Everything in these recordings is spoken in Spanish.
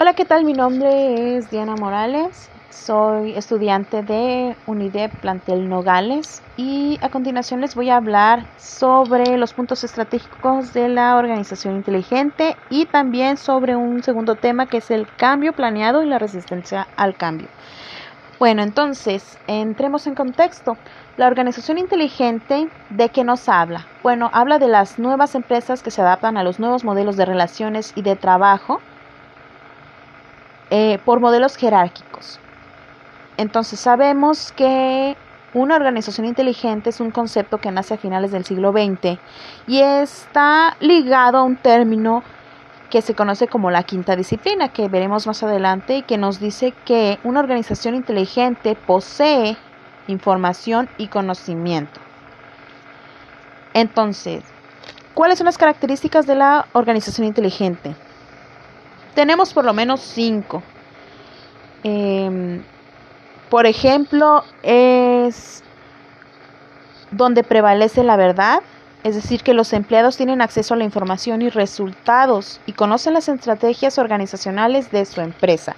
Hola, ¿qué tal? Mi nombre es Diana Morales. Soy estudiante de UNIDEP Plantel Nogales y a continuación les voy a hablar sobre los puntos estratégicos de la organización inteligente y también sobre un segundo tema que es el cambio planeado y la resistencia al cambio. Bueno, entonces, entremos en contexto. La organización inteligente, ¿de qué nos habla? Bueno, habla de las nuevas empresas que se adaptan a los nuevos modelos de relaciones y de trabajo eh, por modelos jerárquicos. Entonces sabemos que una organización inteligente es un concepto que nace a finales del siglo XX y está ligado a un término que se conoce como la quinta disciplina, que veremos más adelante y que nos dice que una organización inteligente posee información y conocimiento. Entonces, ¿cuáles son las características de la organización inteligente? Tenemos por lo menos cinco. Em, por ejemplo, es donde prevalece la verdad, es decir, que los empleados tienen acceso a la información y resultados y conocen las estrategias organizacionales de su empresa,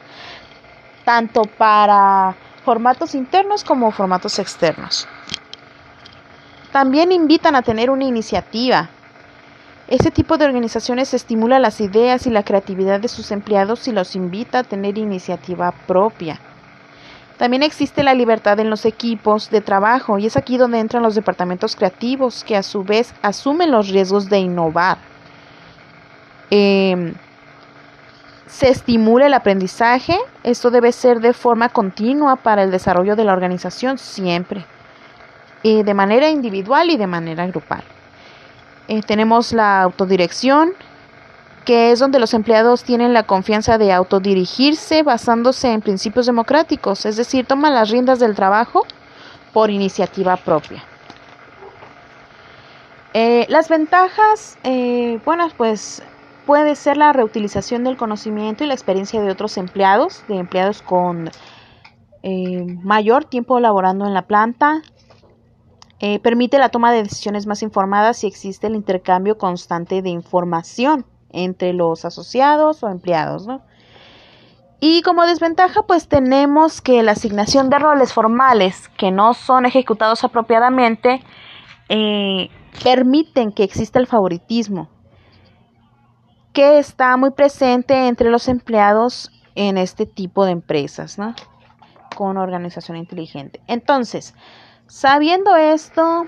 tanto para formatos internos como formatos externos. También invitan a tener una iniciativa, este tipo de organizaciones estimula las ideas y la creatividad de sus empleados y los invita a tener iniciativa propia. También existe la libertad en los equipos de trabajo y es aquí donde entran los departamentos creativos que a su vez asumen los riesgos de innovar. Em, se estimula el aprendizaje, esto debe ser de forma continua para el desarrollo de la organización siempre, y de manera individual y de manera grupal. Eh, tenemos la autodirección, que es donde los empleados tienen la confianza de autodirigirse basándose en principios democráticos, es decir, toman las riendas del trabajo por iniciativa propia. Eh, las ventajas, eh, bueno, pues puede ser la reutilización del conocimiento y la experiencia de otros empleados, de empleados con mayor tiempo laborando en la planta, eh, permite la toma de decisiones más informadas y existe el intercambio constante de información entre los asociados o empleados, Y como desventaja, pues tenemos que la asignación de roles formales que no son ejecutados apropiadamente eh, permiten que exista el favoritismo, que está muy presente entre los empleados en este tipo de empresas, ¿no? Con organización inteligente. Entonces, Sabiendo esto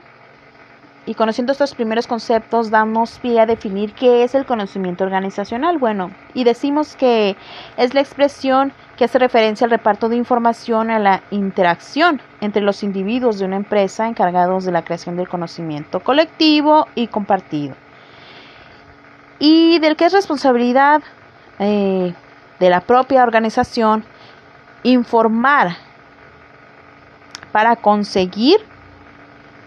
y conociendo estos primeros conceptos, damos pie a definir qué es el conocimiento organizacional. Bueno, y decimos que es la expresión que hace referencia al reparto de información, a la interacción entre los individuos de una empresa encargados de la creación del conocimiento colectivo y compartido. Y del que es responsabilidad eh, de la propia organización informar para conseguir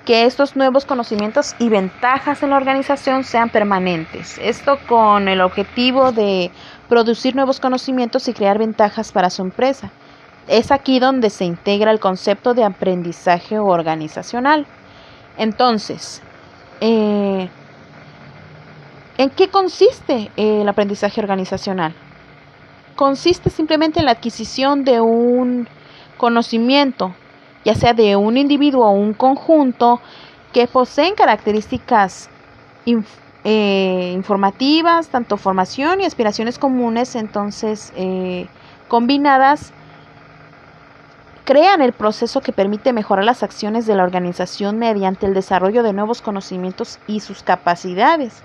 que estos nuevos conocimientos y ventajas en la organización sean permanentes. Esto con el objetivo de producir nuevos conocimientos y crear ventajas para su empresa. Es aquí donde se integra el concepto de aprendizaje organizacional. Entonces, eh, ¿en qué consiste el aprendizaje organizacional? Consiste simplemente en la adquisición de un conocimiento ya sea de un individuo o un conjunto que poseen características eh, informativas, tanto formación y aspiraciones comunes, entonces eh, combinadas, crean el proceso que permite mejorar las acciones de la organización mediante el desarrollo de nuevos conocimientos y sus capacidades.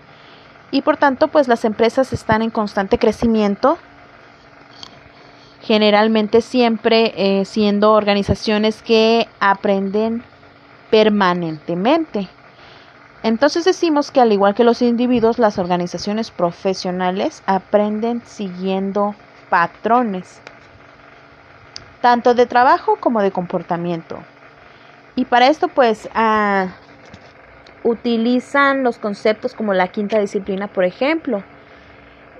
Y por tanto, pues las empresas están en constante crecimiento generalmente siempre eh, siendo organizaciones que aprenden permanentemente. Entonces decimos que al igual que los individuos, las organizaciones profesionales aprenden siguiendo patrones, tanto de trabajo como de comportamiento. Y para esto pues ah, utilizan los conceptos como la quinta disciplina, por ejemplo,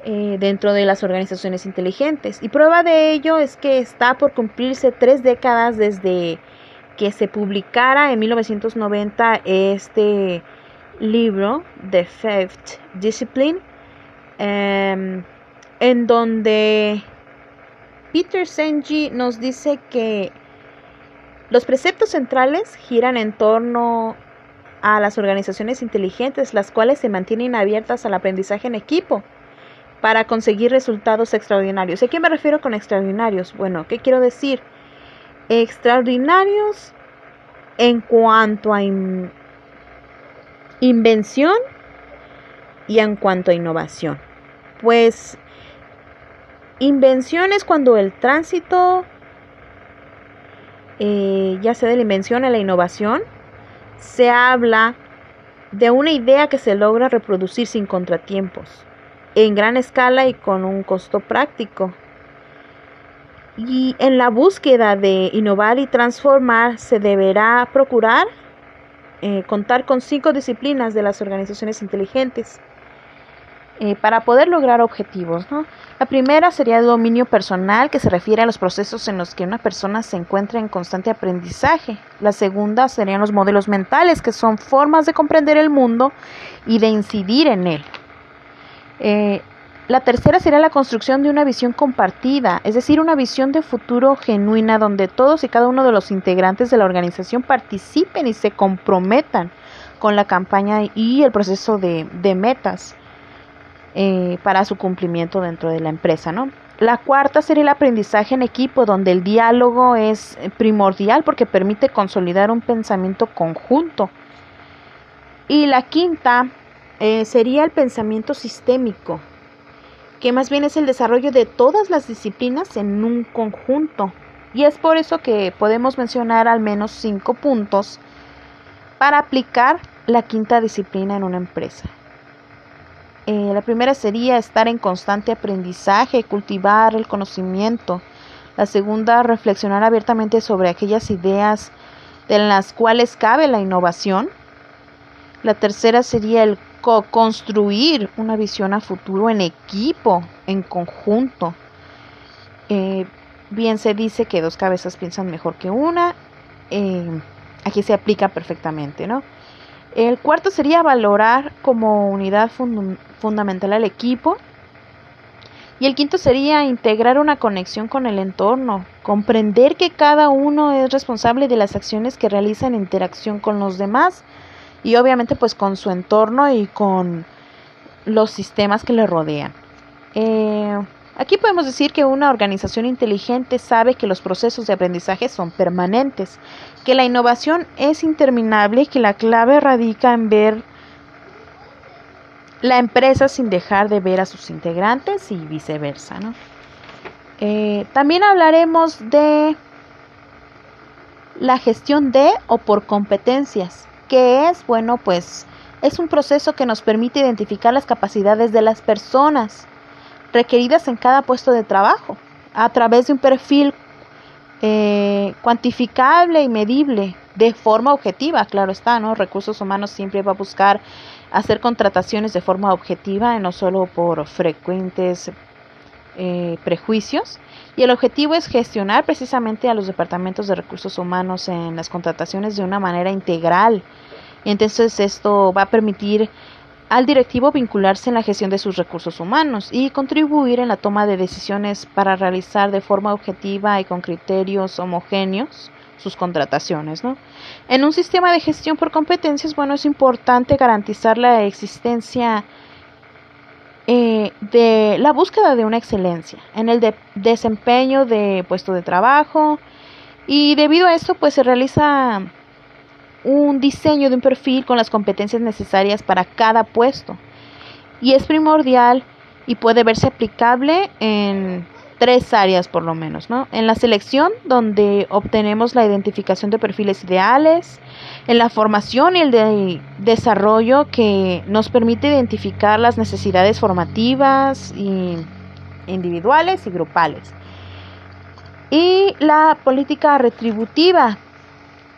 eh, dentro de las organizaciones inteligentes. Y prueba de ello es que está por cumplirse tres décadas desde que se publicara en 1990 este libro, The Fifth Discipline, em, en donde Peter Senji nos dice que los preceptos centrales giran en torno a las organizaciones inteligentes, las cuales se mantienen abiertas al aprendizaje en equipo para conseguir resultados extraordinarios. ¿A qué me refiero con extraordinarios? Bueno, ¿qué quiero decir? Extraordinarios en cuanto a invención y en cuanto a innovación. Pues invención es cuando el tránsito, eh, ya sea de la invención a la innovación, se habla de una idea que se logra reproducir sin contratiempos en gran escala y con un costo práctico. Y en la búsqueda de innovar y transformar se deberá procurar eh, contar con cinco disciplinas de las organizaciones inteligentes eh, para poder lograr objetivos. La primera sería el dominio personal, que se refiere a los procesos en los que una persona se encuentra en constante aprendizaje. La segunda serían los modelos mentales, que son formas de comprender el mundo y de incidir en él. Eh, la tercera sería la construcción de una visión compartida, es decir, una visión de futuro genuina donde todos y cada uno de los integrantes de la organización participen y se comprometan con la campaña y el proceso de, metas eh, para su cumplimiento dentro de la empresa, ¿no? La cuarta sería el aprendizaje en equipo, donde el diálogo es primordial porque permite consolidar un pensamiento conjunto. Y la quinta eh, sería el pensamiento sistémico, que más bien es el desarrollo de todas las disciplinas en un conjunto. Y es por eso que podemos mencionar al menos cinco puntos para aplicar la quinta disciplina en una empresa. Eh, la primera sería estar en constante aprendizaje, cultivar el conocimiento. La segunda, reflexionar abiertamente sobre aquellas ideas de las cuales cabe la innovación. La tercera sería el construir una visión a futuro en equipo, en conjunto. Eh, bien se dice que dos cabezas piensan mejor que una. Eh, aquí se aplica perfectamente, ¿no? El cuarto sería valorar como unidad fundamental al equipo. Y el quinto sería integrar una conexión con el entorno, comprender que cada uno es responsable de las acciones que realiza en interacción con los demás y obviamente pues con su entorno y con los sistemas que le rodean. Eh, aquí podemos decir que una organización inteligente sabe que los procesos de aprendizaje son permanentes, que la innovación es interminable y que la clave radica en ver la empresa sin dejar de ver a sus integrantes y viceversa. Eh, también hablaremos de la gestión de o por competencias. ¿Qué es? Bueno, pues es un proceso que nos permite identificar las capacidades de las personas requeridas en cada puesto de trabajo a través de un perfil eh, cuantificable y medible de forma objetiva, claro está, ¿no? Recursos humanos siempre va a buscar hacer contrataciones de forma objetiva y no solo por frecuentes eh, prejuicios. Y el objetivo es gestionar precisamente a los departamentos de recursos humanos en las contrataciones de una manera integral. Entonces esto va a permitir al directivo vincularse en la gestión de sus recursos humanos y contribuir en la toma de decisiones para realizar de forma objetiva y con criterios homogéneos sus contrataciones. ¿no? En un sistema de gestión por competencias, bueno, es importante garantizar la existencia eh, de la búsqueda de una excelencia en el desempeño de puesto de trabajo y debido a esto pues se realiza un diseño de un perfil con las competencias necesarias para cada puesto. Y es primordial y puede verse aplicable en tres áreas por lo menos, ¿no? En la selección, donde obtenemos la identificación de perfiles ideales, en la formación y el de desarrollo que nos permite identificar las necesidades formativas y individuales y grupales. Y la política retributiva,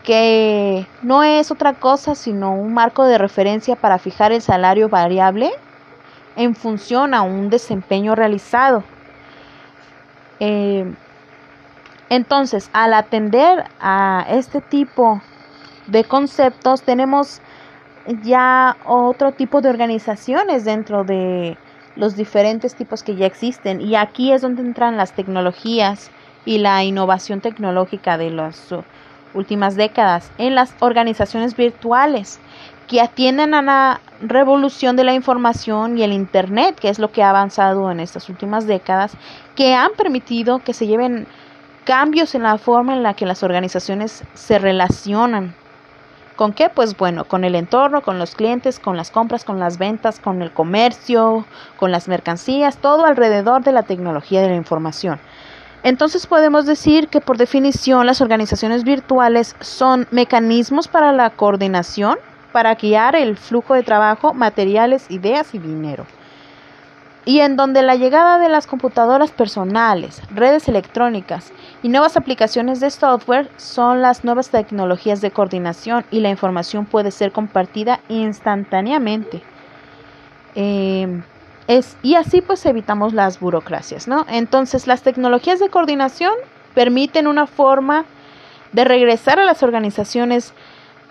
que no es otra cosa sino un marco de referencia para fijar el salario variable en función a un desempeño realizado. Eh, entonces, al atender a este tipo de conceptos, tenemos ya otro tipo de organizaciones dentro de los diferentes tipos que ya existen. Y aquí es donde entran las tecnologías y la innovación tecnológica de las últimas décadas en las organizaciones virtuales que atienden a la revolución de la información y el Internet, que es lo que ha avanzado en estas últimas décadas, que han permitido que se lleven cambios en la forma en la que las organizaciones se relacionan. ¿Con qué? Pues bueno, con el entorno, con los clientes, con las compras, con las ventas, con el comercio, con las mercancías, todo alrededor de la tecnología de la información. Entonces podemos decir que por definición las organizaciones virtuales son mecanismos para la coordinación, para guiar el flujo de trabajo, materiales, ideas y dinero y en donde la llegada de las computadoras personales, redes electrónicas y nuevas aplicaciones de software son las nuevas tecnologías de coordinación y la información puede ser compartida instantáneamente. Eh, es, y así pues evitamos las burocracias, ¿no? Entonces las tecnologías de coordinación permiten una forma de regresar a las organizaciones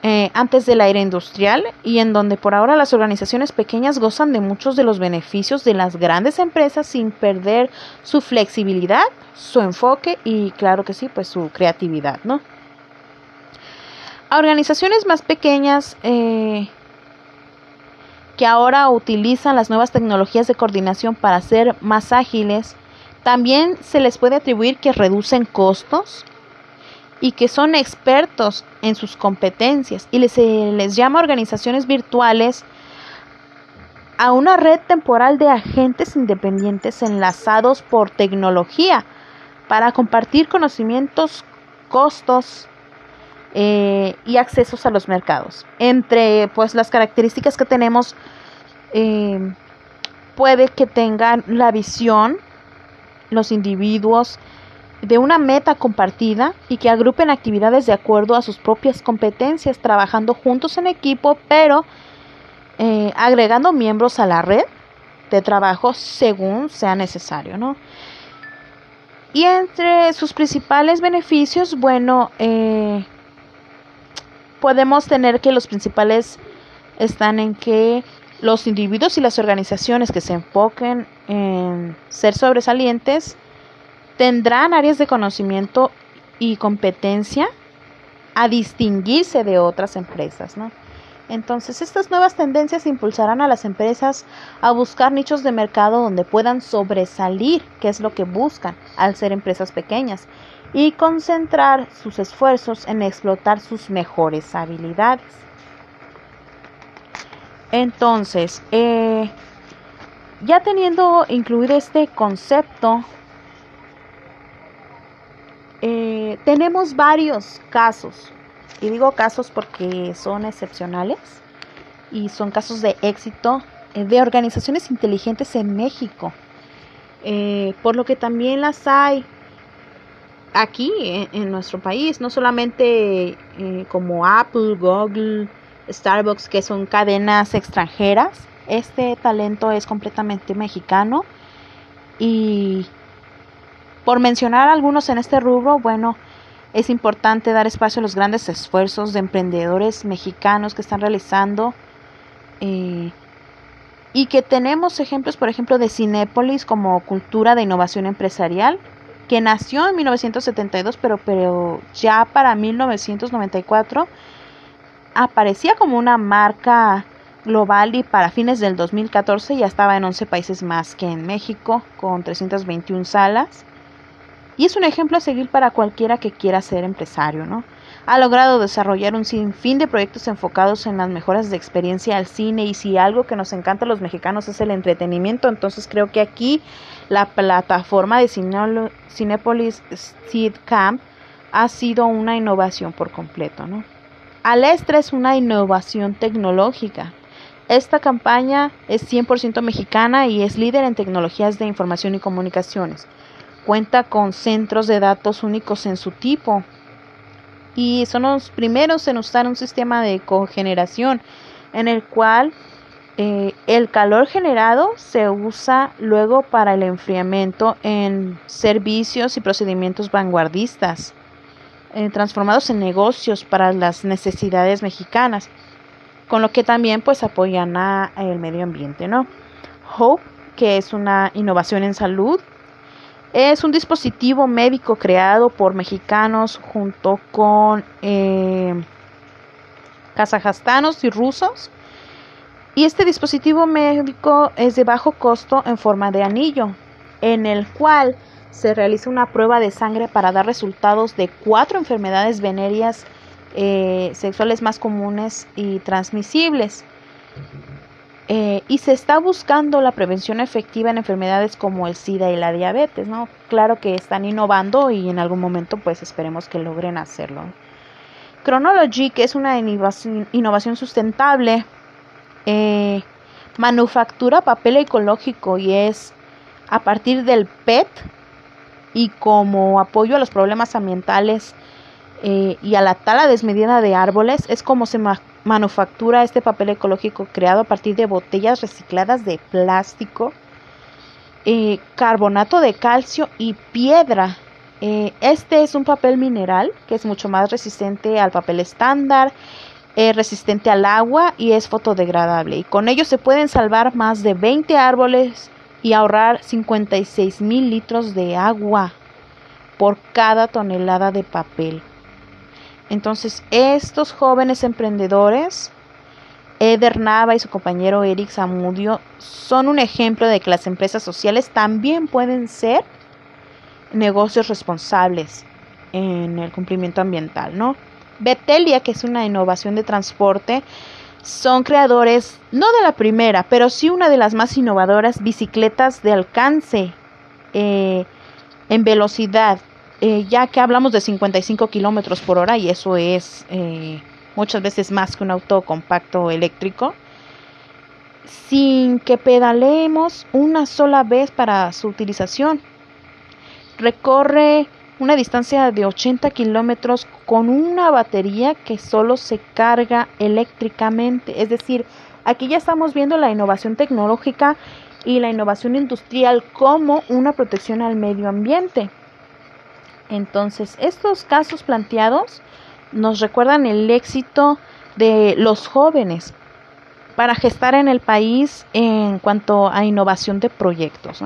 eh, antes de la era industrial y en donde por ahora las organizaciones pequeñas gozan de muchos de los beneficios de las grandes empresas sin perder su flexibilidad, su enfoque y claro que sí, pues su creatividad, ¿no? A organizaciones más pequeñas eh, que ahora utilizan las nuevas tecnologías de coordinación para ser más ágiles, también se les puede atribuir que reducen costos, y que son expertos en sus competencias y se les llama organizaciones virtuales a una red temporal de agentes independientes enlazados por tecnología para compartir conocimientos, costos eh, y accesos a los mercados. Entre pues las características que tenemos eh, puede que tengan la visión los individuos de una meta compartida y que agrupen actividades de acuerdo a sus propias competencias, trabajando juntos en equipo, pero eh, agregando miembros a la red de trabajo según sea necesario, ¿no? Y entre sus principales beneficios, bueno, eh, podemos tener que los principales están en que los individuos y las organizaciones que se enfoquen en ser sobresalientes tendrán áreas de conocimiento y competencia a distinguirse de otras empresas, ¿no? Entonces, estas nuevas tendencias impulsarán a las empresas a buscar nichos de mercado donde puedan sobresalir, que es lo que buscan al ser empresas pequeñas, y concentrar sus esfuerzos en explotar sus mejores habilidades. Entonces, eh, ya teniendo incluido este concepto eh, tenemos varios casos, y digo casos porque son excepcionales y son casos de éxito eh, de organizaciones inteligentes en México, eh, por lo que también las hay aquí en, nuestro país, no solamente como Apple, Google, Starbucks, que son cadenas extranjeras, este talento es completamente mexicano y por mencionar algunos en este rubro, bueno, es importante dar espacio a los grandes esfuerzos de emprendedores mexicanos que están realizando eh, y que tenemos ejemplos, por ejemplo, de Cinépolis como cultura de innovación empresarial, que nació en 1972, pero, pero ya para 1994 aparecía como una marca global y para fines del 2014 ya estaba en 11 países más que en México, con 321 salas y es un ejemplo a seguir para cualquiera que quiera ser empresario, ¿no? Ha logrado desarrollar un sinfín de proyectos enfocados en las mejoras de experiencia al cine y si algo que nos encanta a los mexicanos es el entretenimiento, entonces creo que aquí la plataforma de Cinepolis Seed Camp ha sido una innovación por completo, ¿no? Alestra es una innovación tecnológica. Esta campaña es 100% mexicana y es líder en tecnologías de información y comunicaciones. Cuenta con centros de datos únicos en su tipo y son los primeros en usar un sistema de cogeneración en el cual eh, el calor generado se usa luego para el enfriamiento en servicios y procedimientos vanguardistas eh, transformados en negocios para las necesidades mexicanas con lo que también pues apoyan a el medio ambiente no Hope que es una innovación en salud. Es un dispositivo médico creado por mexicanos junto con eh, kazajastanos y rusos. Y este dispositivo médico es de bajo costo en forma de anillo, en el cual se realiza una prueba de sangre para dar resultados de cuatro enfermedades venéreas eh, sexuales más comunes y transmisibles. Eh, y se está buscando la prevención efectiva en enfermedades como el SIDA y la diabetes, ¿no? Claro que están innovando y en algún momento pues esperemos que logren hacerlo. Chronology, que es una innovación, sustentable, eh, manufactura papel ecológico y es a partir del PET y como apoyo a los problemas ambientales eh, y a la tala desmedida de árboles es como se manufactura este papel ecológico creado a partir de botellas recicladas de plástico, eh, carbonato de calcio y piedra. Eh, este es un papel mineral que es mucho más resistente al papel estándar, es resistente al agua y es fotodegradable. Y con ello se pueden salvar más de 20 árboles y ahorrar 56 mil litros de agua por cada tonelada de papel. Entonces, estos jóvenes emprendedores, Eder Nava y su compañero Eric Zamudio, son un ejemplo de que las empresas sociales también pueden ser negocios responsables en el cumplimiento ambiental, ¿no? Betelia, que es una innovación de transporte, son creadores, no de la primera, pero sí una de las más innovadoras bicicletas de alcance eh, en velocidad eh, ya que hablamos de 55 kilómetros por hora y eso es eh, muchas veces más que un auto compacto eléctrico, sin que pedaleemos una sola vez para su utilización. Recorre una distancia de 80 kilómetros con una batería que solo se carga eléctricamente. Es decir, aquí ya estamos viendo la innovación tecnológica y la innovación industrial como una protección al medio ambiente. Entonces, estos casos planteados nos recuerdan el éxito de los jóvenes para gestar en el país en cuanto a innovación de proyectos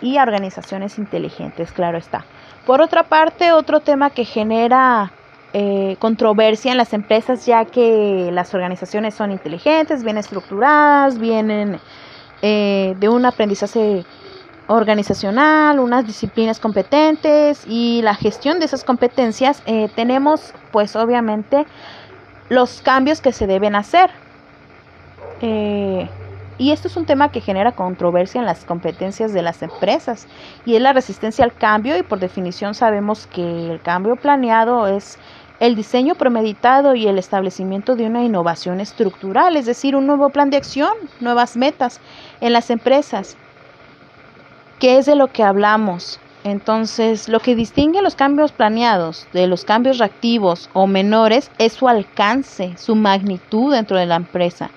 y organizaciones inteligentes, claro está. Por otra parte, otro tema que genera eh, controversia en las empresas, ya que las organizaciones son inteligentes, bien estructuradas, vienen eh, de un aprendizaje organizacional, unas disciplinas competentes y la gestión de esas competencias, eh, tenemos pues obviamente los cambios que se deben hacer. Eh, y esto es un tema que genera controversia en las competencias de las empresas y es la resistencia al cambio y por definición sabemos que el cambio planeado es el diseño premeditado y el establecimiento de una innovación estructural, es decir, un nuevo plan de acción, nuevas metas en las empresas qué es de lo que hablamos. Entonces, lo que distingue los cambios planeados de los cambios reactivos o menores es su alcance, su magnitud dentro de la empresa.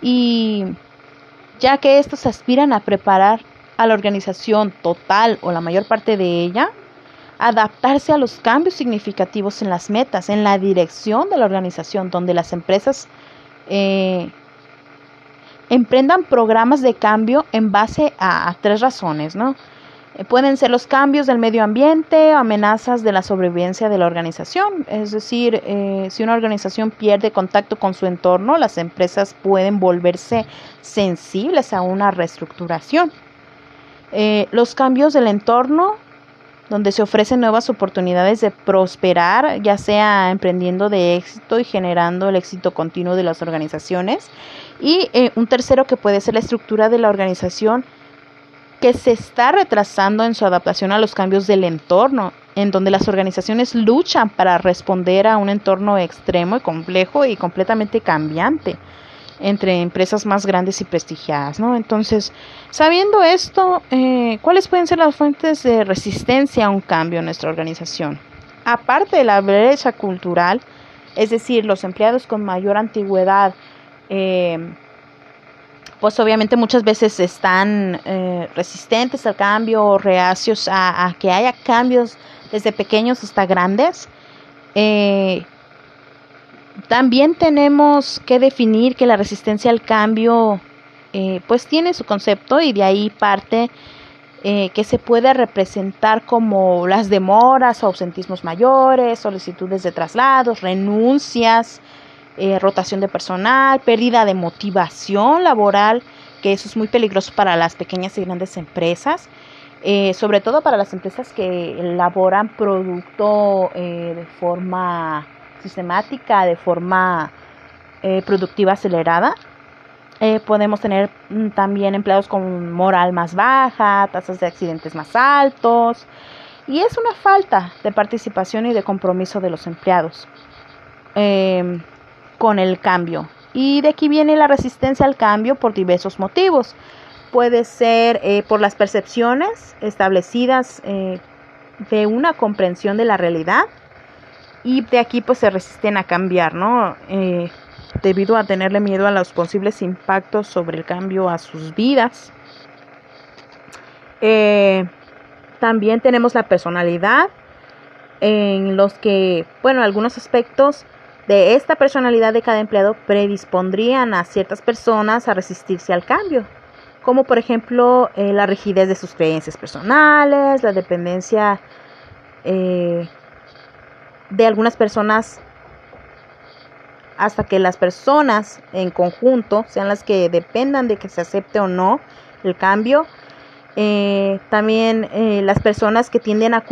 Y ya que estos aspiran a preparar a la organización total o la mayor parte de ella, adaptarse a los cambios significativos en las metas, en la dirección de la organización, donde las empresas eh, emprendan programas de cambio en base a, tres razones, ¿no? Eh, pueden ser los cambios del medio ambiente, amenazas de la sobrevivencia de la organización, es decir, eh, si una organización pierde contacto con su entorno, las empresas pueden volverse sensibles a una reestructuración. Eh, los cambios del entorno, donde se ofrecen nuevas oportunidades de prosperar, ya sea emprendiendo de éxito y generando el éxito continuo de las organizaciones. Y eh, un tercero que puede ser la estructura de la organización que se está retrasando en su adaptación a los cambios del entorno, en donde las organizaciones luchan para responder a un entorno extremo y complejo y completamente cambiante entre empresas más grandes y prestigiadas, ¿no? Entonces, sabiendo esto, eh, ¿cuáles pueden ser las fuentes de resistencia a un cambio en nuestra organización? Aparte de la brecha cultural, es decir, los empleados con mayor antigüedad, eh, pues obviamente muchas veces están eh, resistentes al cambio o reacios a, que haya cambios desde pequeños hasta grandes. también tenemos que definir que la resistencia al cambio eh, pues tiene su concepto y de ahí parte eh, que se puede representar como las demoras ausentismos mayores, solicitudes de traslados, renuncias, eh, rotación de personal, pérdida de motivación laboral, que eso es muy peligroso para las pequeñas y grandes empresas, sobre todo para las empresas que elaboran producto de forma sistemática, de forma productiva acelerada. Eh, podemos tener mm, también empleados con moral más baja, tasas de accidentes más altos. Y es una falta de participación y de compromiso de los empleados em, con el cambio. Y de aquí viene la resistencia al cambio por diversos motivos. Puede ser eh, por las percepciones establecidas eh, de una comprensión de la realidad y de aquí pues se resisten a cambiar, ¿no? debido a tenerle miedo a los posibles impactos sobre el cambio a sus vidas. Eh, también tenemos la personalidad, en los que, bueno, algunos aspectos de esta personalidad de cada empleado predispondrían a ciertas personas a resistirse al cambio, como por ejemplo eh, la rigidez de sus creencias personales, la dependencia eh, de algunas personas hasta que las personas en conjunto sean las que dependan de que se acepte o no el cambio. Eh, también las personas que tienden a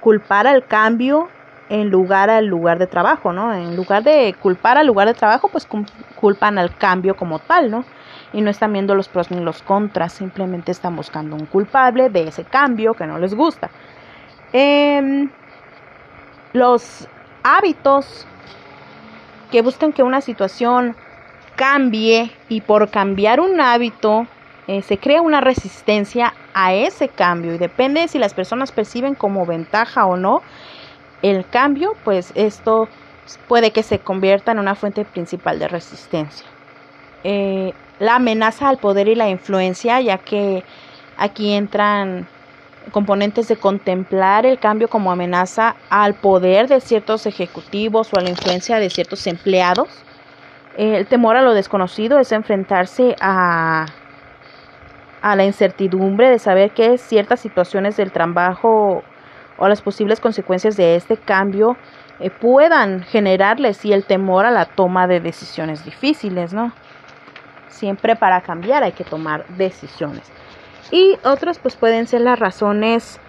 culpar al cambio en lugar al lugar de trabajo, ¿no? En lugar de culpar al lugar de trabajo, pues culpan al cambio como tal, ¿no? Y no están viendo los pros ni los contras, simplemente están buscando un culpable de ese cambio que no les gusta. Em, los hábitos que buscan que una situación cambie y por cambiar un hábito eh, se crea una resistencia a ese cambio y depende de si las personas perciben como ventaja o no el cambio, pues esto puede que se convierta en una fuente principal de resistencia. Eh, la amenaza al poder y la influencia, ya que aquí entran componentes de contemplar el cambio como amenaza al poder de ciertos ejecutivos o a la influencia de ciertos empleados. El temor a lo desconocido es enfrentarse a, a la incertidumbre de saber que ciertas situaciones del trabajo o las posibles consecuencias de este cambio eh, puedan generarles y el temor a la toma de decisiones difíciles, ¿no? Siempre para cambiar hay que tomar decisiones. Y otros pues pueden ser las razones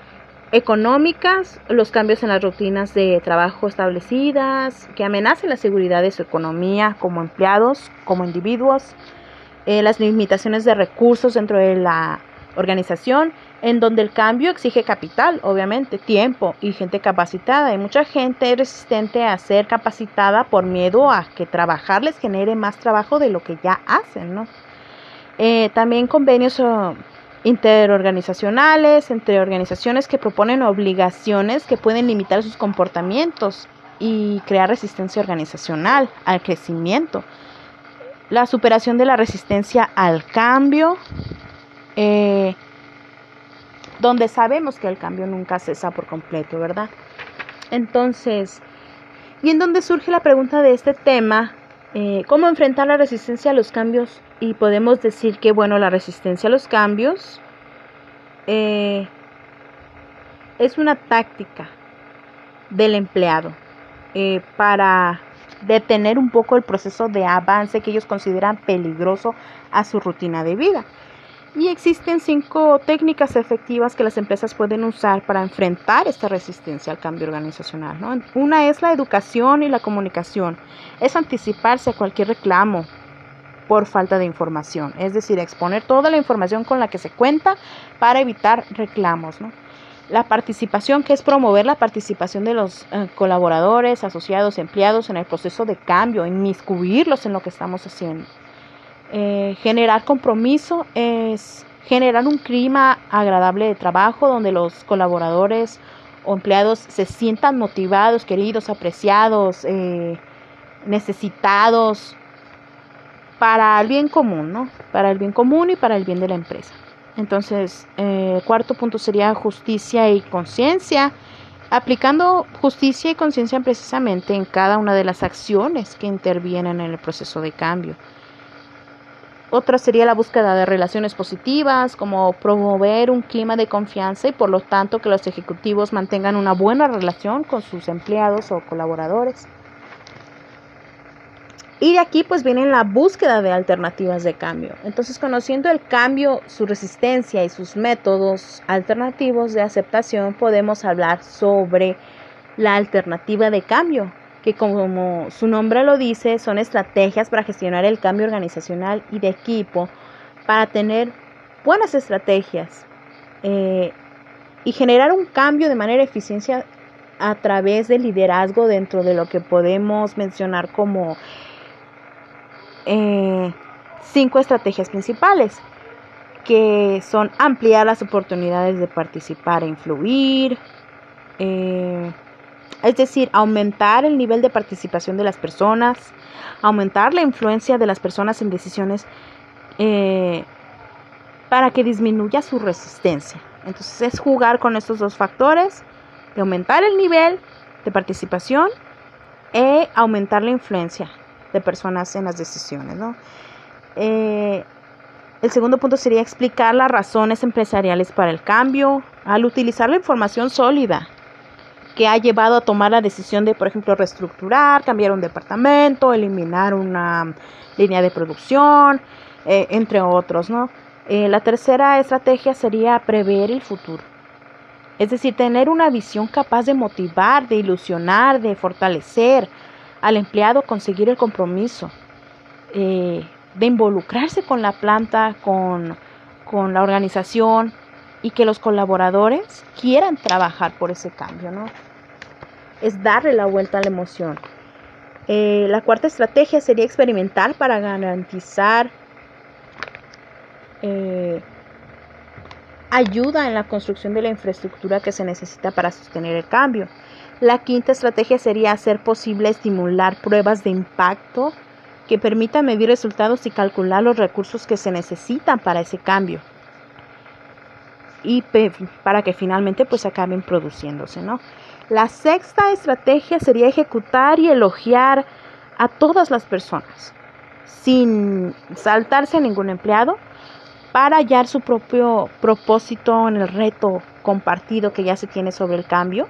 económicas, los cambios en las rutinas de trabajo establecidas, que amenacen la seguridad de su economía como empleados, como individuos, eh, las limitaciones de recursos dentro de la organización, en donde el cambio exige capital, obviamente, tiempo y gente capacitada. Y mucha gente es resistente a ser capacitada por miedo a que trabajar les genere más trabajo de lo que ya hacen, ¿no? Eh, también convenios interorganizacionales, entre organizaciones que proponen obligaciones que pueden limitar sus comportamientos y crear resistencia organizacional al crecimiento. La superación de la resistencia al cambio, eh, donde sabemos que el cambio nunca cesa por completo, ¿verdad? Entonces, y en donde surge la pregunta de este tema, eh, ¿cómo enfrentar la resistencia a los cambios y podemos decir que, bueno, la resistencia a los cambios eh, es una táctica del empleado eh, para detener un poco el proceso de avance que ellos consideran peligroso a su rutina de vida. Y existen cinco técnicas efectivas que las empresas pueden usar para enfrentar esta resistencia al cambio organizacional. Una es la educación y la comunicación. Es anticiparse a cualquier reclamo, por falta de información. Es decir, exponer toda la información con la que se cuenta para evitar reclamos. La participación, que es promover la participación de los eh, colaboradores, asociados, empleados en el proceso de cambio, inmiscuirlos en lo que estamos haciendo. Eh, generar compromiso es generar un clima agradable de trabajo donde los colaboradores o empleados se sientan motivados, queridos, apreciados, eh, necesitados, para el bien común, ¿no? Para el bien común y para el bien de la empresa. Entonces, eh, cuarto punto sería justicia y conciencia, aplicando justicia y conciencia precisamente en cada una de las acciones que intervienen en el proceso de cambio. Otra sería la búsqueda de relaciones positivas, como promover un clima de confianza y por lo tanto que los ejecutivos mantengan una buena relación con sus empleados o colaboradores. Y de aquí pues viene la búsqueda de alternativas de cambio. Entonces conociendo el cambio, su resistencia y sus métodos alternativos de aceptación podemos hablar sobre la alternativa de cambio, que como su nombre lo dice son estrategias para gestionar el cambio organizacional y de equipo, para tener buenas estrategias eh, y generar un cambio de manera eficiencia a través del liderazgo dentro de lo que podemos mencionar como eh, cinco estrategias principales, que son ampliar las oportunidades de participar e influir, eh, es decir, aumentar el nivel de participación de las personas, aumentar la influencia de las personas en decisiones eh, para que disminuya su resistencia. Entonces es jugar con estos dos factores, de aumentar el nivel de participación e aumentar la influencia de personas en las decisiones. Eh, el segundo punto sería explicar las razones empresariales para el cambio al utilizar la información sólida que ha llevado a tomar la decisión de, por ejemplo, reestructurar, cambiar un departamento, eliminar una línea de producción, eh, entre otros. ¿no? Eh, la tercera estrategia sería prever el futuro. Es decir, tener una visión capaz de motivar, de ilusionar, de fortalecer, al empleado conseguir el compromiso, eh, de involucrarse con la planta, con, la organización y que los colaboradores quieran trabajar por ese cambio, ¿no? Es darle la vuelta a la emoción. Eh, la cuarta estrategia sería experimentar para garantizar eh, ayuda en la construcción de la infraestructura que se necesita para sostener el cambio. La quinta estrategia sería hacer posible estimular pruebas de impacto que permitan medir resultados y calcular los recursos que se necesitan para ese cambio y para que finalmente pues acaben produciéndose, ¿no? La sexta estrategia sería ejecutar y elogiar a todas las personas sin saltarse a ningún empleado para hallar su propio propósito en el reto compartido que ya se tiene sobre el cambio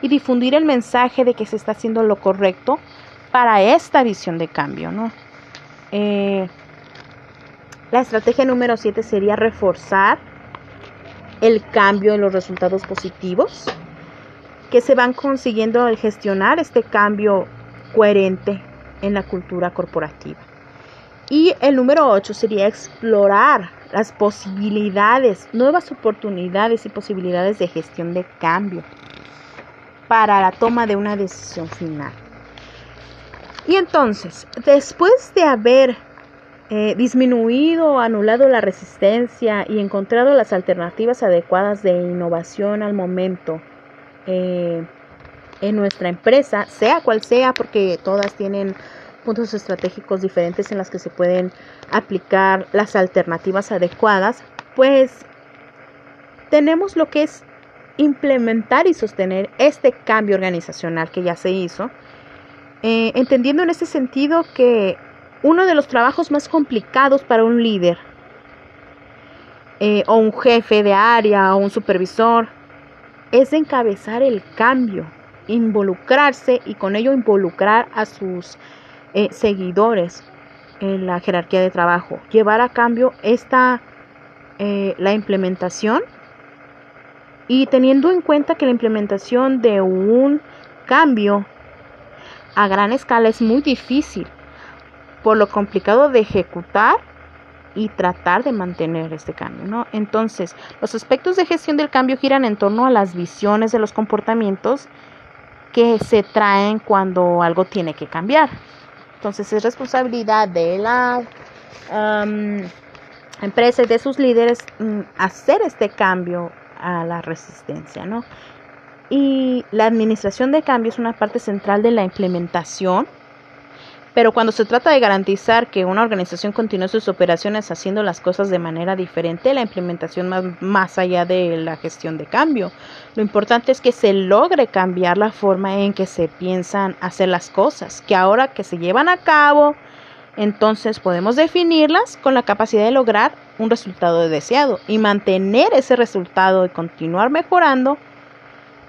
y difundir el mensaje de que se está haciendo lo correcto para esta visión de cambio. Eh, la estrategia número 7 sería reforzar el cambio en los resultados positivos que se van consiguiendo al gestionar este cambio coherente en la cultura corporativa. Y el número 8 sería explorar las posibilidades, nuevas oportunidades y posibilidades de gestión de cambio para la toma de una decisión final. Y entonces, después de haber eh, disminuido o anulado la resistencia y encontrado las alternativas adecuadas de innovación al momento eh, en nuestra empresa, sea cual sea, porque todas tienen puntos estratégicos diferentes en las que se pueden aplicar las alternativas adecuadas, pues tenemos lo que es implementar y sostener este cambio organizacional que ya se hizo, eh, entendiendo en ese sentido que uno de los trabajos más complicados para un líder eh, o un jefe de área o un supervisor es encabezar el cambio, involucrarse y con ello involucrar a sus eh, seguidores en la jerarquía de trabajo, llevar a cambio esta la implementación y teniendo en cuenta que la implementación de un cambio a gran escala es muy difícil, por lo complicado de ejecutar y tratar de mantener este cambio, ¿no? Entonces, los aspectos de gestión del cambio giran en torno a las visiones de los comportamientos que se traen cuando algo tiene que cambiar. Entonces, es responsabilidad de la empresa y de sus líderes mm, hacer este cambio a la resistencia, ¿no? Y la administración de cambio es una parte central de la implementación, pero cuando se trata de garantizar que una organización continúe sus operaciones haciendo las cosas de manera diferente, la implementación más, más allá de la gestión de cambio. Lo importante es que se logre cambiar la forma en que se piensan hacer las cosas, que ahora que se llevan a cabo Entonces podemos definirlas con la capacidad de lograr un resultado deseado y mantener ese resultado y continuar mejorando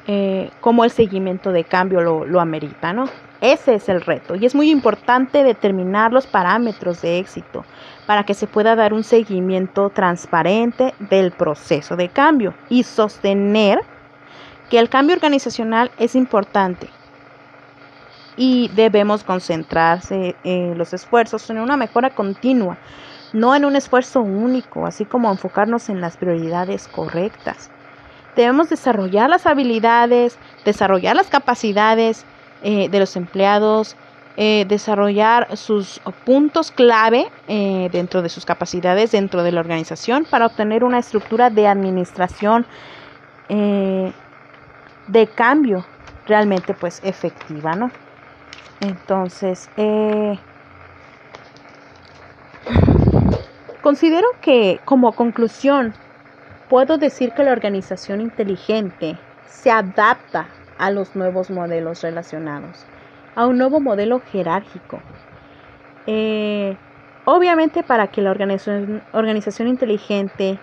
eh, como el seguimiento de cambio lo, lo amerita, ¿no? Ese es el reto y es muy importante determinar los parámetros de éxito para que se pueda dar un seguimiento transparente del proceso de cambio y sostener que el cambio organizacional es importante y debemos concentrarse en los esfuerzos en una mejora continua, no en un esfuerzo único, así como enfocarnos en las prioridades correctas. Debemos desarrollar las habilidades, desarrollar las capacidades eh, de los empleados, eh, desarrollar sus puntos clave eh, dentro de sus capacidades dentro de la organización para obtener una estructura de administración de cambio realmente pues efectiva, ¿no? Entonces, considero que como conclusión puedo decir que la organización inteligente se adapta a los nuevos modelos relacionados, a un nuevo modelo jerárquico. Eh, obviamente para que la organización, inteligente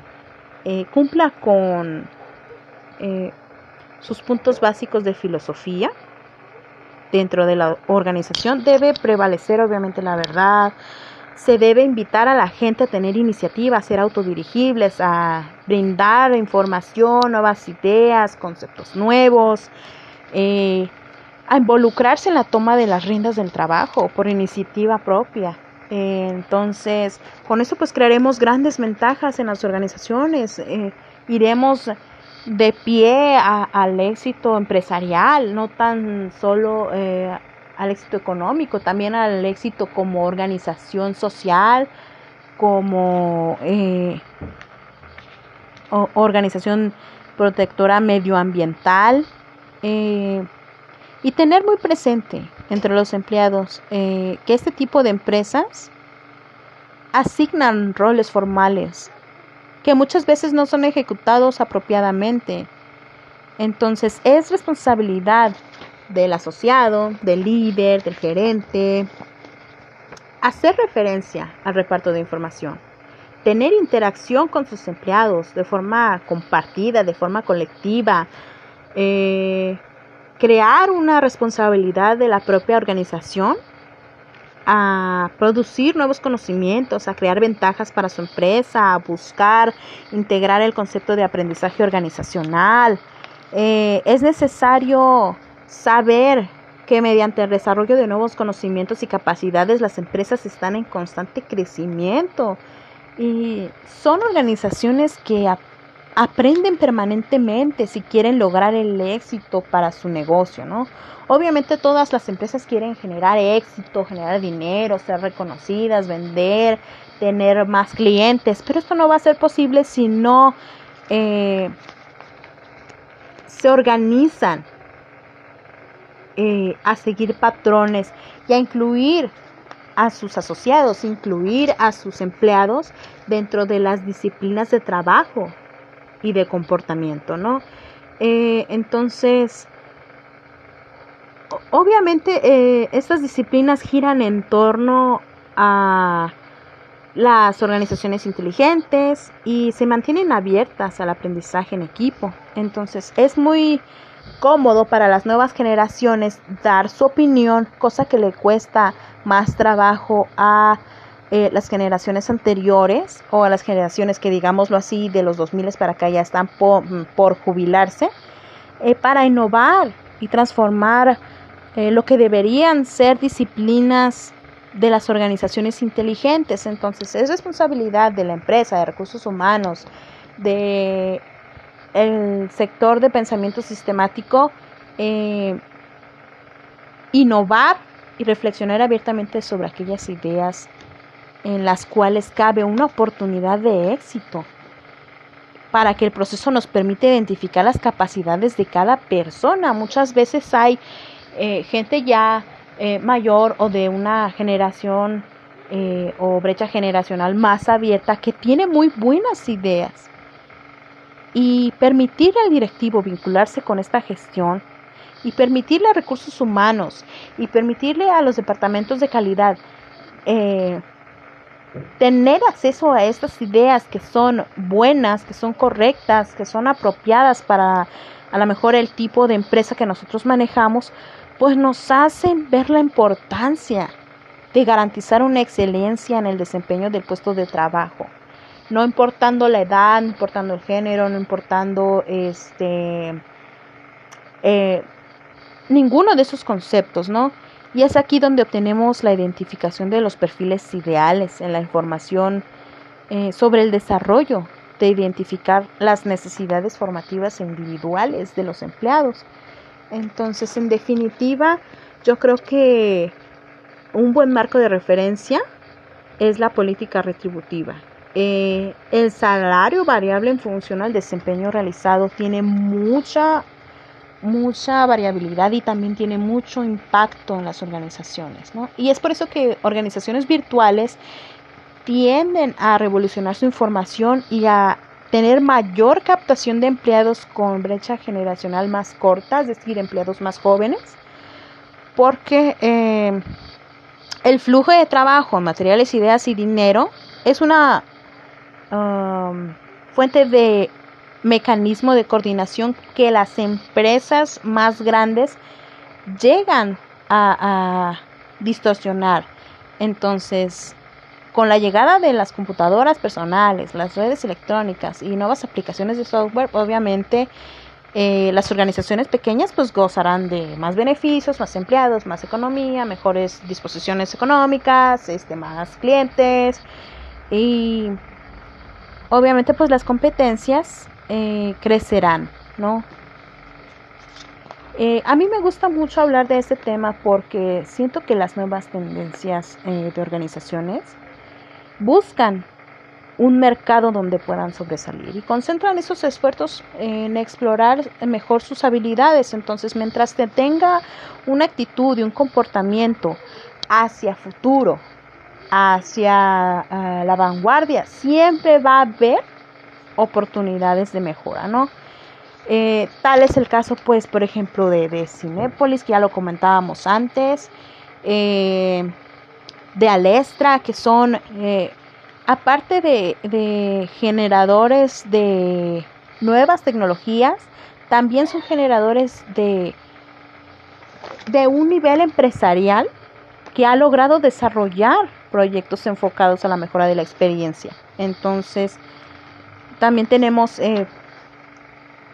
eh, cumpla con eh, sus puntos básicos de filosofía dentro de la organización, debe prevalecer obviamente la verdad, se debe invitar a la gente a tener iniciativa, a ser autodirigibles, a brindar información, nuevas ideas, conceptos nuevos, eh, a involucrarse en la toma de las riendas del trabajo por iniciativa propia. Eh, entonces, con eso pues crearemos grandes ventajas en las organizaciones, eh, iremos de pie al éxito empresarial, no tan solo al éxito económico, también al éxito como organización social, como organización protectora medioambiental, eh, y tener muy presente entre los empleados eh, que este tipo de empresas asignan roles formales que muchas veces no son ejecutados apropiadamente. Entonces es responsabilidad del asociado, del líder, del gerente, hacer referencia al reparto de información, tener interacción con sus empleados de forma compartida, de forma colectiva, eh, crear una responsabilidad de la propia organización a producir nuevos conocimientos, a crear ventajas para su empresa, a buscar integrar el concepto de aprendizaje organizacional. Eh, es necesario saber que mediante el desarrollo de nuevos conocimientos y capacidades las empresas están en constante crecimiento y son organizaciones que aprenden permanentemente si quieren lograr el éxito para su negocio, ¿no? Obviamente todas las empresas quieren generar éxito, generar dinero, ser reconocidas, vender, tener más clientes, pero esto no va a ser posible si no eh, se organizan eh, a seguir patrones y a incluir a sus asociados, incluir a sus empleados dentro de las disciplinas de trabajo y de comportamiento, ¿no? Eh, entonces, obviamente eh, estas disciplinas giran en torno a las organizaciones inteligentes y se mantienen abiertas al aprendizaje en equipo. Entonces es muy cómodo para las nuevas generaciones dar su opinión, cosa que le cuesta más trabajo a eh, las generaciones anteriores o a las generaciones que digámoslo así de los 2000 para acá ya están por, jubilarse, eh, para innovar y transformar eh, lo que deberían ser disciplinas de las organizaciones inteligentes. Entonces es responsabilidad de la empresa, de recursos humanos, de el sector de pensamiento sistemático, innovar y reflexionar abiertamente sobre aquellas ideas en las cuales cabe una oportunidad de éxito para que el proceso nos permite identificar las capacidades de cada persona. Muchas veces hay eh, gente ya eh, mayor o de una generación eh, o brecha generacional más abierta que tiene muy buenas ideas. Y permitirle al directivo vincularse con esta gestión y permitirle recursos humanos y permitirle a los departamentos de calidad tener acceso a estas ideas que son buenas, que son correctas, que son apropiadas para a lo mejor el tipo de empresa que nosotros manejamos, pues nos hacen ver la importancia de garantizar una excelencia en el desempeño del puesto de trabajo. No importando la edad, no importando el género, no importando este eh, ninguno de esos conceptos, ¿no? Y es aquí donde obtenemos la identificación de los perfiles ideales en la información eh, sobre el desarrollo, de identificar las necesidades formativas individuales de los empleados. Entonces, en definitiva, yo creo que un buen marco de referencia es la política retributiva. Eh, el salario variable en función al desempeño realizado tiene mucha mucha variabilidad y también tiene mucho impacto en las organizaciones. ¿no? Y es por eso que organizaciones virtuales tienden a revolucionar su información y a tener mayor captación de empleados con brecha generacional más corta, es decir, empleados más jóvenes, porque eh, el flujo de trabajo, materiales, ideas y dinero es una um, fuente de mecanismo de coordinación que las empresas más grandes llegan a, distorsionar. Entonces, con la llegada de las computadoras personales, las redes electrónicas y nuevas aplicaciones de software, obviamente eh, las organizaciones pequeñas pues gozarán de más beneficios, más empleados, más economía, mejores disposiciones económicas, este, más clientes y obviamente pues las competencias eh, crecerán, ¿no? Eh, a mí me gusta mucho hablar de este tema porque siento que las nuevas tendencias eh, de organizaciones buscan un mercado donde puedan sobresalir y concentran esos esfuerzos en explorar mejor sus habilidades. Entonces, mientras te tenga una actitud y un comportamiento hacia futuro, hacia la vanguardia, siempre va a haber oportunidades de mejora, ¿no? Eh, tal es el caso, pues, por ejemplo, de, de que ya lo comentábamos antes, eh, de Alestra, que son, eh, aparte de, de generadores de nuevas tecnologías, también son generadores de, de un nivel empresarial que ha logrado desarrollar proyectos enfocados a la mejora de la experiencia. Entonces, también tenemos eh,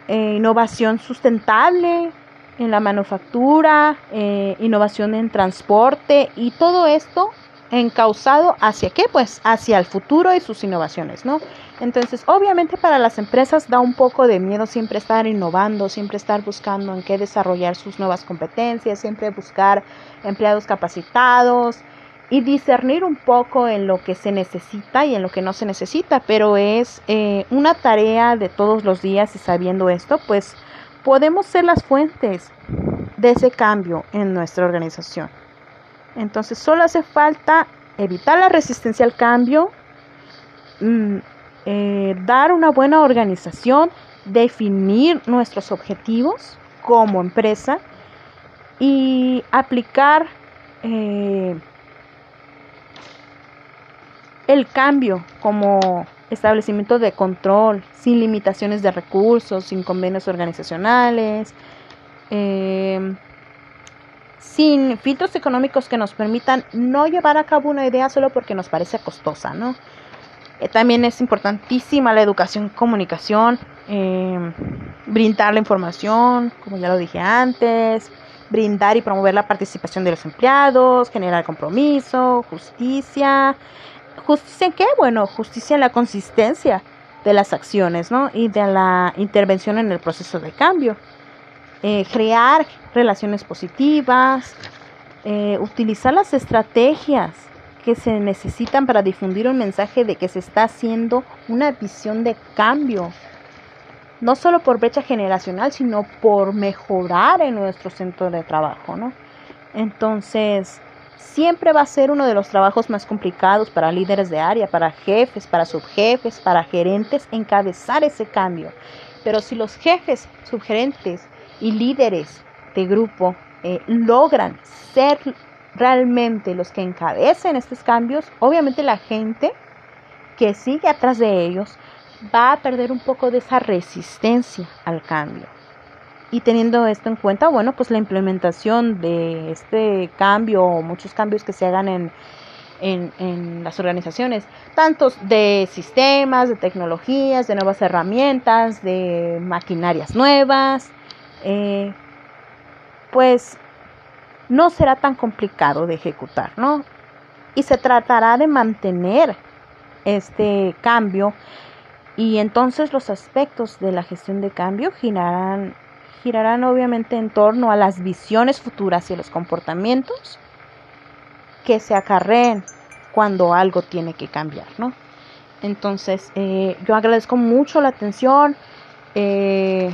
eh, innovación sustentable en la manufactura, eh, innovación en transporte y todo esto encausado hacia qué? Pues hacia el futuro y sus innovaciones, ¿no? Entonces, obviamente para las empresas da un poco de miedo siempre estar innovando, siempre estar buscando en qué desarrollar sus nuevas competencias, siempre buscar empleados capacitados, y discernir un poco en lo que se necesita y en lo que no se necesita, pero es eh, una tarea de todos los días y sabiendo esto, pues podemos ser las fuentes de ese cambio en nuestra organización. Entonces solo hace falta evitar la resistencia al cambio, mm, eh, dar una buena organización, definir nuestros objetivos como empresa y aplicar eh, el cambio como establecimiento de control, sin limitaciones de recursos, sin convenios organizacionales, em, sin filtros económicos que nos permitan no llevar a cabo una idea solo porque nos parece costosa, ¿no? Eh, también es importantísima la educación comunicación, em, brindar la información, como ya lo dije antes, brindar y promover la participación de los empleados, generar compromiso, justicia, ¿Justicia en qué? Bueno, justicia en la consistencia de las acciones, ¿no? Y de la intervención en el proceso de cambio. Eh, crear relaciones positivas, eh, utilizar las estrategias que se necesitan para difundir un mensaje de que se está haciendo una visión de cambio, no solo por brecha generacional, sino por mejorar en nuestro centro de trabajo, ¿no? Entonces, siempre va a ser uno de los trabajos más complicados para líderes de área, para jefes, para subjefes, para gerentes, encabezar ese cambio. Pero si los jefes, subgerentes y líderes de grupo eh, logran ser realmente los que encabecen estos cambios, obviamente la gente que sigue atrás de ellos va a perder un poco de esa resistencia al cambio. Y teniendo esto en cuenta, bueno, pues la implementación de este cambio o muchos cambios que se hagan en, en, las organizaciones, tantos de sistemas, de tecnologías, de nuevas herramientas, de maquinarias nuevas, eh, pues no será tan complicado de ejecutar, ¿no? Y se tratará de mantener este cambio y entonces los aspectos de la gestión de cambio girarán, girarán obviamente en torno a las visiones futuras y los comportamientos que se acarreen cuando algo tiene que cambiar, ¿no? Entonces, eh, yo agradezco mucho la atención. Eh,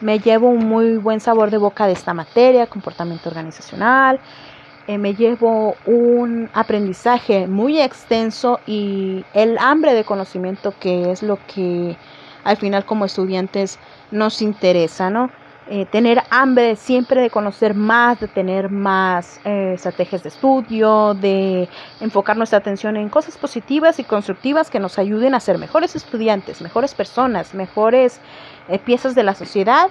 me llevo un muy buen sabor de boca de esta materia, comportamiento organizacional. Eh, me llevo un aprendizaje muy extenso y el hambre de conocimiento que es lo que al final como estudiantes nos interesa, ¿no? Eh, tener hambre siempre de conocer más, de tener más eh, estrategias de estudio, de enfocar nuestra atención en cosas positivas y constructivas que nos ayuden a ser mejores estudiantes, mejores personas, mejores eh, piezas de la sociedad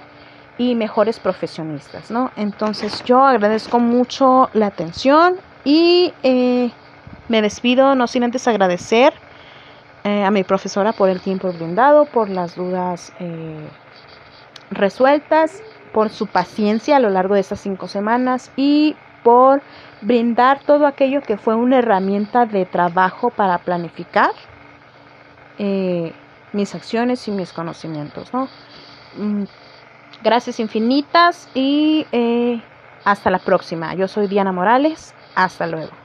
y mejores profesionistas, ¿no? Entonces yo agradezco mucho la atención y me despido no sin antes agradecer a mi profesora por el tiempo brindado, por las dudas resueltas, por su paciencia a lo largo de estas cinco semanas y por brindar todo aquello que fue una herramienta de trabajo para planificar eh, mis acciones y mis conocimientos. ¿no? Mm, gracias infinitas y eh, hasta la próxima. Yo soy Diana Morales. Hasta luego.